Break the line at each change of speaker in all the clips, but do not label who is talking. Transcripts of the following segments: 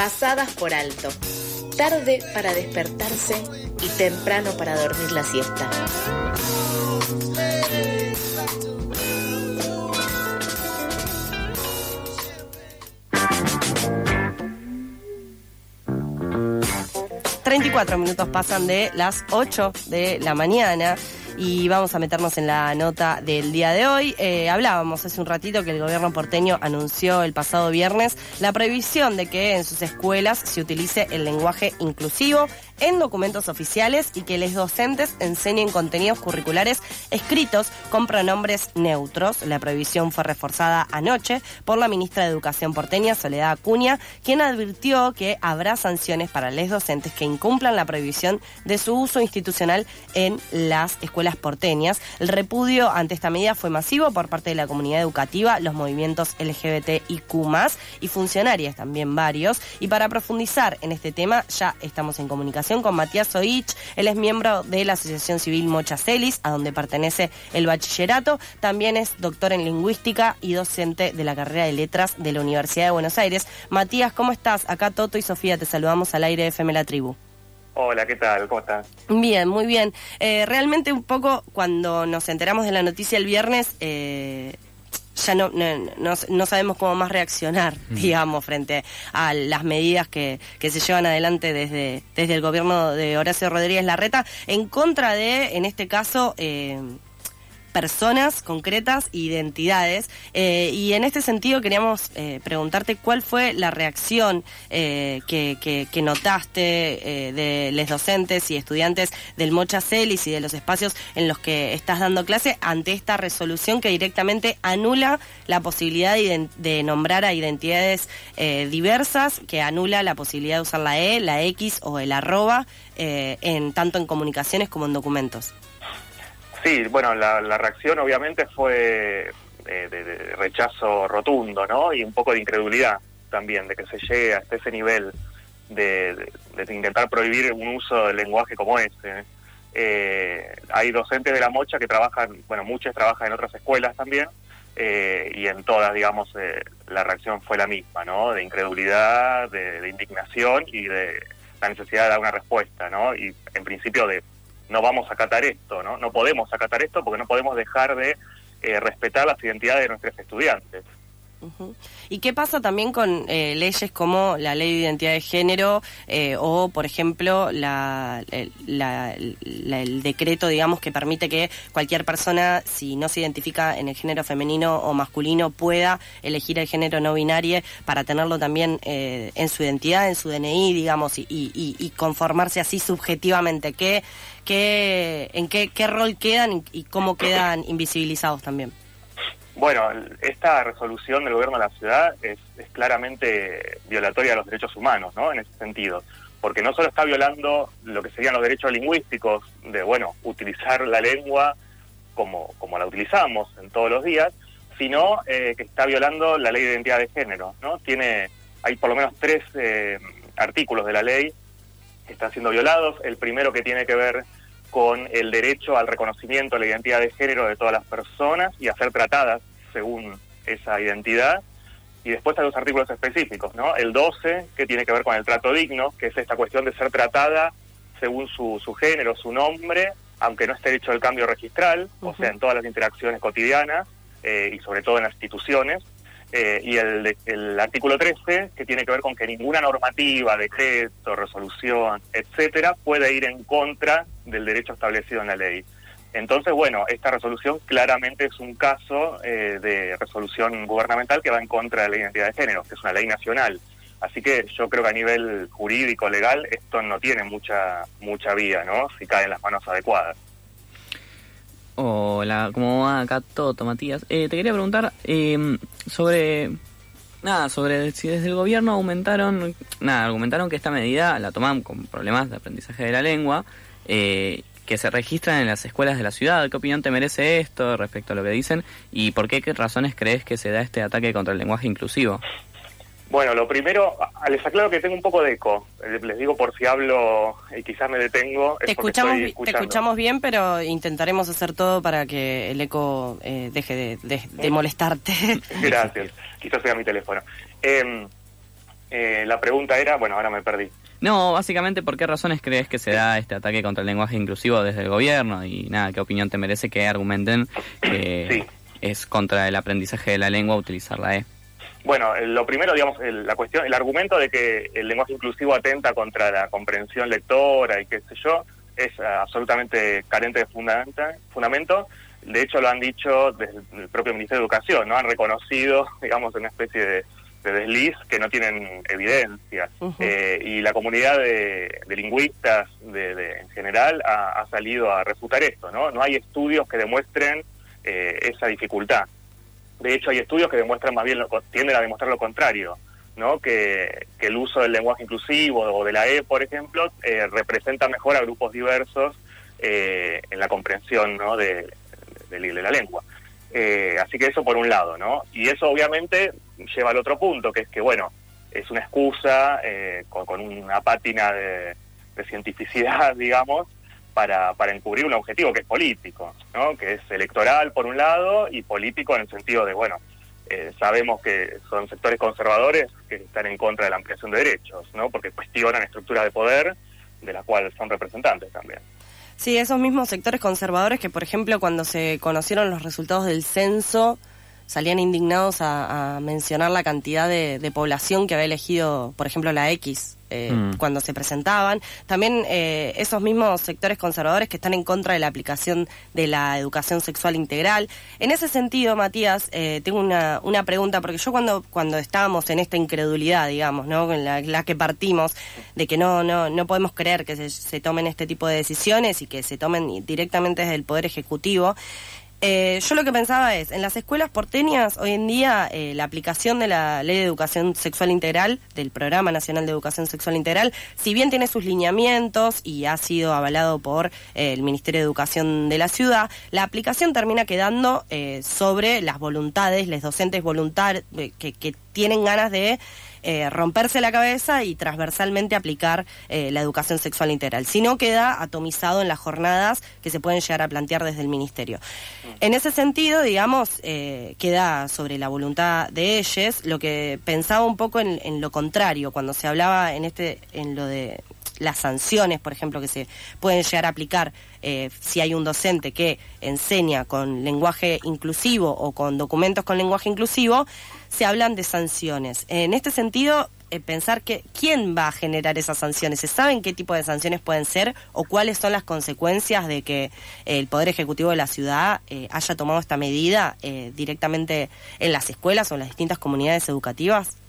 pasadas por alto, tarde para despertarse y temprano para dormir la siesta.
34 minutos pasan de las 8 de la mañana y vamos a meternos en la nota del día de hoy. Eh, hablábamos hace un ratito que el gobierno porteño anunció el pasado viernes la prohibición de que en sus escuelas se utilice el lenguaje inclusivo en documentos oficiales y que los docentes enseñen contenidos curriculares escritos con pronombres neutros. La prohibición fue reforzada anoche por la ministra de Educación porteña, Soledad Acuña, quien advirtió que habrá sanciones para los docentes que incumplan la prohibición de su uso institucional en las escuelas porteñas. El repudio ante esta medida fue masivo por parte de la comunidad educativa, los movimientos LGBTIQ y funcionarias también varios. Y para profundizar en este tema, ya estamos en comunicación con Matías Oich. Él es miembro de la Asociación Civil Mochacelis, a donde pertenece el bachillerato. También es doctor en lingüística y docente de la carrera de letras de la Universidad de Buenos Aires. Matías, ¿cómo estás? Acá Toto y Sofía te saludamos al aire de FM La Tribu.
Hola, ¿qué tal? ¿Cómo estás?
Bien, muy bien. Eh, realmente un poco cuando nos enteramos de la noticia el viernes, eh, ya no, no, sabemos cómo más reaccionar, mm. digamos, frente a las medidas que, que se llevan adelante desde, desde el gobierno de Horacio Rodríguez Larreta, en contra de, en este caso, eh, personas concretas, identidades. Eh, y en este sentido queríamos eh, preguntarte cuál fue la reacción eh, que, notaste de los docentes y estudiantes del Mocha Celis y de los espacios en los que estás dando clase ante esta resolución que directamente anula la posibilidad de, nombrar a identidades diversas, que anula la posibilidad de usar la E, la X o el arroba en tanto en comunicaciones como en documentos.
Sí, bueno, la, reacción obviamente fue de, rechazo rotundo, ¿no? Y un poco de incredulidad también, de que se llegue hasta ese nivel de, intentar prohibir un uso del lenguaje como ese. Eh, hay docentes de la mocha que trabajan, bueno, muchos trabajan en otras escuelas también, eh, y en todas, digamos, eh, la reacción fue la misma, ¿no? De incredulidad, de, de indignación y de la necesidad de dar una respuesta, ¿no? Y en principio de no vamos a acatar esto, ¿no? No podemos acatar esto porque no podemos dejar de eh, respetar las identidades de nuestros estudiantes.
¿Y qué pasa también con eh, leyes como la ley de identidad de género eh, o, por ejemplo, el decreto, digamos, que permite que cualquier persona, si no se identifica en el género femenino o masculino, pueda elegir el género no binario para tenerlo también eh, en su identidad, en su DNI, digamos, y, conformarse así subjetivamente? ¿Qué, qué, ¿En qué rol quedan y cómo quedan invisibilizados también?
Bueno, esta resolución del gobierno de la ciudad es, claramente violatoria de los derechos humanos, ¿no? En ese sentido, porque no solo está violando lo que serían los derechos lingüísticos de, bueno, utilizar la lengua como, como la utilizamos en todos los días, sino eh, que está violando la ley de identidad de género, ¿no? Tiene, hay por lo menos tres eh, artículos de la ley que están siendo violados. El primero que tiene que ver con el derecho al reconocimiento de la identidad de género de todas las personas y a ser tratadas según esa identidad. Y después hay los artículos específicos, ¿no? El 12, que tiene que ver con el trato digno, que es esta cuestión de ser tratada según su, su género, su nombre, aunque no esté hecho el cambio registral, o sea, en todas las interacciones cotidianas eh, y sobre todo en las instituciones. Eh, y el, el artículo 13, que tiene que ver con que ninguna normativa, decreto, resolución, etcétera, puede ir en contra del derecho establecido en la ley. Entonces, bueno, esta resolución claramente es un caso eh, de resolución gubernamental que va en contra de la identidad de género, que es una ley nacional. Así que yo creo que a nivel jurídico, legal, esto no tiene mucha mucha vía, ¿no? Si cae en las manos adecuadas.
Hola, ¿cómo va acá todo, Matías? Eh, te quería preguntar eh, sobre... Nada, sobre si desde el gobierno aumentaron... Nada, argumentaron que esta medida la toman con problemas de aprendizaje de la lengua eh, que se registran en las escuelas de la ciudad. ¿Qué opinión te merece esto respecto a lo que dicen? ¿Y por qué, qué razones crees que se da este ataque contra el lenguaje inclusivo?
Bueno, lo primero, les aclaro que tengo un poco de eco. Les digo por si hablo y quizás me detengo.
Te escuchamos, te escuchamos bien, pero intentaremos hacer todo para que el eco eh, deje de, molestarte.
Gracias. Quizás sea mi teléfono. Em, Eh, la pregunta era, bueno, ahora me perdí.
No, básicamente, ¿por qué razones crees que se da este ataque contra el lenguaje inclusivo desde el gobierno? Y nada, ¿qué opinión te merece que argumenten que es contra el aprendizaje de la lengua utilizar la E?
Bueno, lo primero, digamos, la cuestión, el argumento de que el lenguaje inclusivo atenta contra la comprensión lectora y qué sé yo, es absolutamente carente de fundamento. De hecho, lo han dicho desde el propio Ministerio de Educación, ¿no? Han reconocido, digamos, una especie de, desliz que no tienen evidencia. Eh, y la comunidad de, lingüistas de, en general ha, salido a refutar esto, ¿no? No hay estudios que demuestren eh, esa dificultad. De hecho, hay estudios que demuestran más bien, lo, tienden a demostrar lo contrario, ¿no? Que, el uso del lenguaje inclusivo o de la E, por ejemplo, eh, representa mejor a grupos diversos eh, en la comprensión ¿no? de, la lengua. Eh, así que eso por un lado, ¿no? Y eso obviamente lleva al otro punto, que es que, bueno, es una excusa con, una pátina de, de cientificidad, digamos, para, para encubrir un objetivo que es político, ¿no? que es electoral por un lado y político en el sentido de, bueno, eh, sabemos que son sectores conservadores que están en contra de la ampliación de derechos, ¿no? porque cuestionan estructuras de poder de las cuales son representantes también.
Sí, esos mismos sectores conservadores que, por ejemplo, cuando se conocieron los resultados del censo, salían indignados a, mencionar la cantidad de, población que había elegido, por ejemplo, la X eh, mm. cuando se presentaban. También eh, esos mismos sectores conservadores que están en contra de la aplicación de la educación sexual integral. En ese sentido, Matías, eh, tengo una, una pregunta, porque yo cuando, cuando estábamos en esta incredulidad, digamos, ¿no? en la, que partimos, de que no, no, no podemos creer que se, se tomen este tipo de decisiones y que se tomen directamente desde el Poder Ejecutivo, eh, yo lo que pensaba es, en las escuelas porteñas, hoy en día, eh, la aplicación de la Ley de Educación Sexual Integral, del Programa Nacional de Educación Sexual Integral, si bien tiene sus lineamientos y ha sido avalado por eh, el Ministerio de Educación de la ciudad, la aplicación termina quedando sobre las voluntades, los docentes voluntarios que, que tienen ganas de eh, romperse la cabeza y transversalmente aplicar eh, la educación sexual integral. Si no, queda atomizado en las jornadas que se pueden llegar a plantear desde el Ministerio. En ese sentido, digamos, eh, queda sobre la voluntad de ellos. Lo que pensaba un poco en, en lo contrario, cuando se hablaba en, este, en lo de las sanciones, por ejemplo, que se pueden llegar a aplicar eh, si hay un docente que enseña con lenguaje inclusivo o con documentos con lenguaje inclusivo, se hablan de sanciones. En este sentido, eh, pensar que quién va a generar esas sanciones. ¿Se saben qué tipo de sanciones pueden ser o cuáles son las consecuencias de que el Poder Ejecutivo de la ciudad eh, haya tomado esta medida directamente en las escuelas o en las distintas comunidades educativas?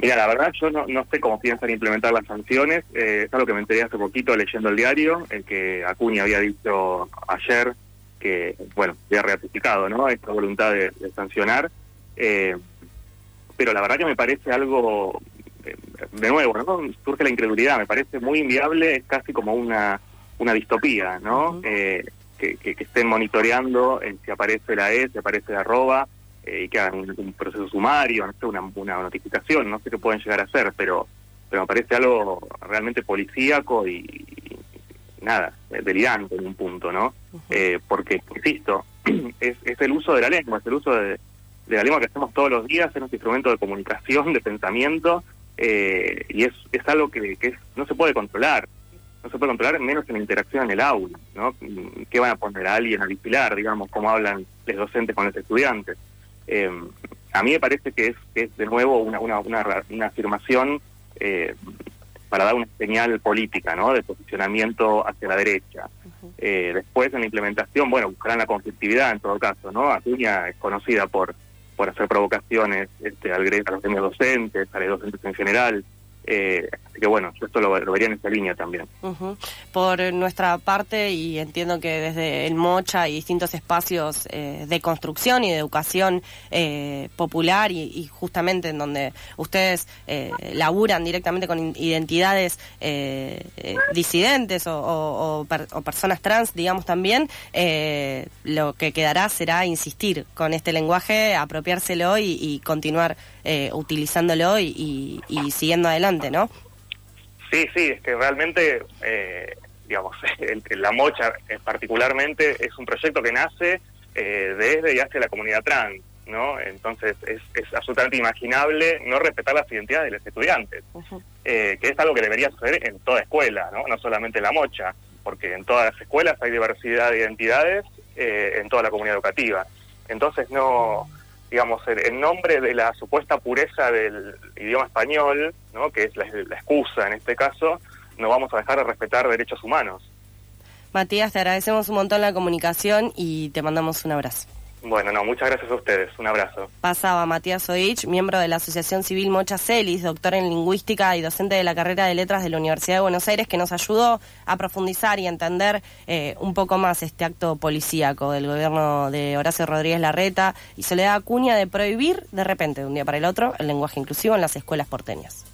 Mira, la verdad yo no, sé cómo piensan implementar las sanciones. Eh, es algo que me enteré hace poquito leyendo el diario, el que Acuña había dicho ayer que, bueno, había ratificado ¿no? esta voluntad de, sancionar. Eh, pero la verdad que me parece algo, eh, de nuevo, ¿no? surge la incredulidad, me parece muy inviable, es casi como una, una distopía, ¿no? que, que, estén monitoreando si aparece la E, si aparece la arroba, eh, y que hagan un, proceso sumario, no sé, una, una notificación, no sé qué pueden llegar a hacer, pero, pero me parece algo realmente policíaco y, nada, eh, delirante en un punto, ¿no? eh, porque, insisto, es, es el uso de la lengua, es el uso de, la lengua que hacemos todos los días, es un instrumento de comunicación, de pensamiento, eh, y es, es algo que, que no se puede controlar. No se puede controlar menos en la interacción en el aula, ¿no? ¿Qué van a poner a alguien a vigilar, digamos, cómo hablan los docentes con los estudiantes? Eh, a mí me parece que es, es de nuevo una, una, una, afirmación eh, para dar una señal política, ¿no? De posicionamiento hacia la derecha. eh, después, en la implementación, bueno, buscarán la conflictividad en todo caso, ¿no? Acuña es conocida por por hacer provocaciones este, al, a los gremios docentes, a los docentes en general. Eh, así que bueno, yo esto lo, vería en esta línea también.
Por nuestra parte, y entiendo que desde el Mocha y distintos espacios eh, de construcción y de educación eh, popular y, justamente en donde ustedes laburan directamente con identidades disidentes o, personas trans, digamos también, lo que quedará será insistir con este lenguaje, apropiárselo y, y continuar utilizándolo y siguiendo adelante. ¿no?
Sí, sí, es que realmente, eh, digamos, la mocha particularmente es un proyecto que nace eh, desde y hacia la comunidad trans. ¿no? Entonces es, es absolutamente imaginable no respetar las identidades de los estudiantes, eh, que es algo que debería suceder en toda escuela, ¿no? No solamente en la mocha, porque en todas las escuelas hay diversidad de identidades eh, en toda la comunidad educativa. Entonces no, digamos, en nombre de la supuesta pureza del idioma español, ¿no? que es la, la excusa en este caso, no vamos a dejar de respetar derechos humanos.
Matías, te agradecemos un montón la comunicación y te mandamos un abrazo.
Bueno, no, muchas gracias a ustedes. Un abrazo.
Pasaba Matías Oich, miembro de la Asociación Civil Mocha Celis, doctor en lingüística y docente de la carrera de letras de la Universidad de Buenos Aires, que nos ayudó a profundizar y entender eh, un poco más este acto policíaco del gobierno de Horacio Rodríguez Larreta y Soledad Acuña de prohibir de repente, de un día para el otro, el lenguaje inclusivo en las escuelas porteñas.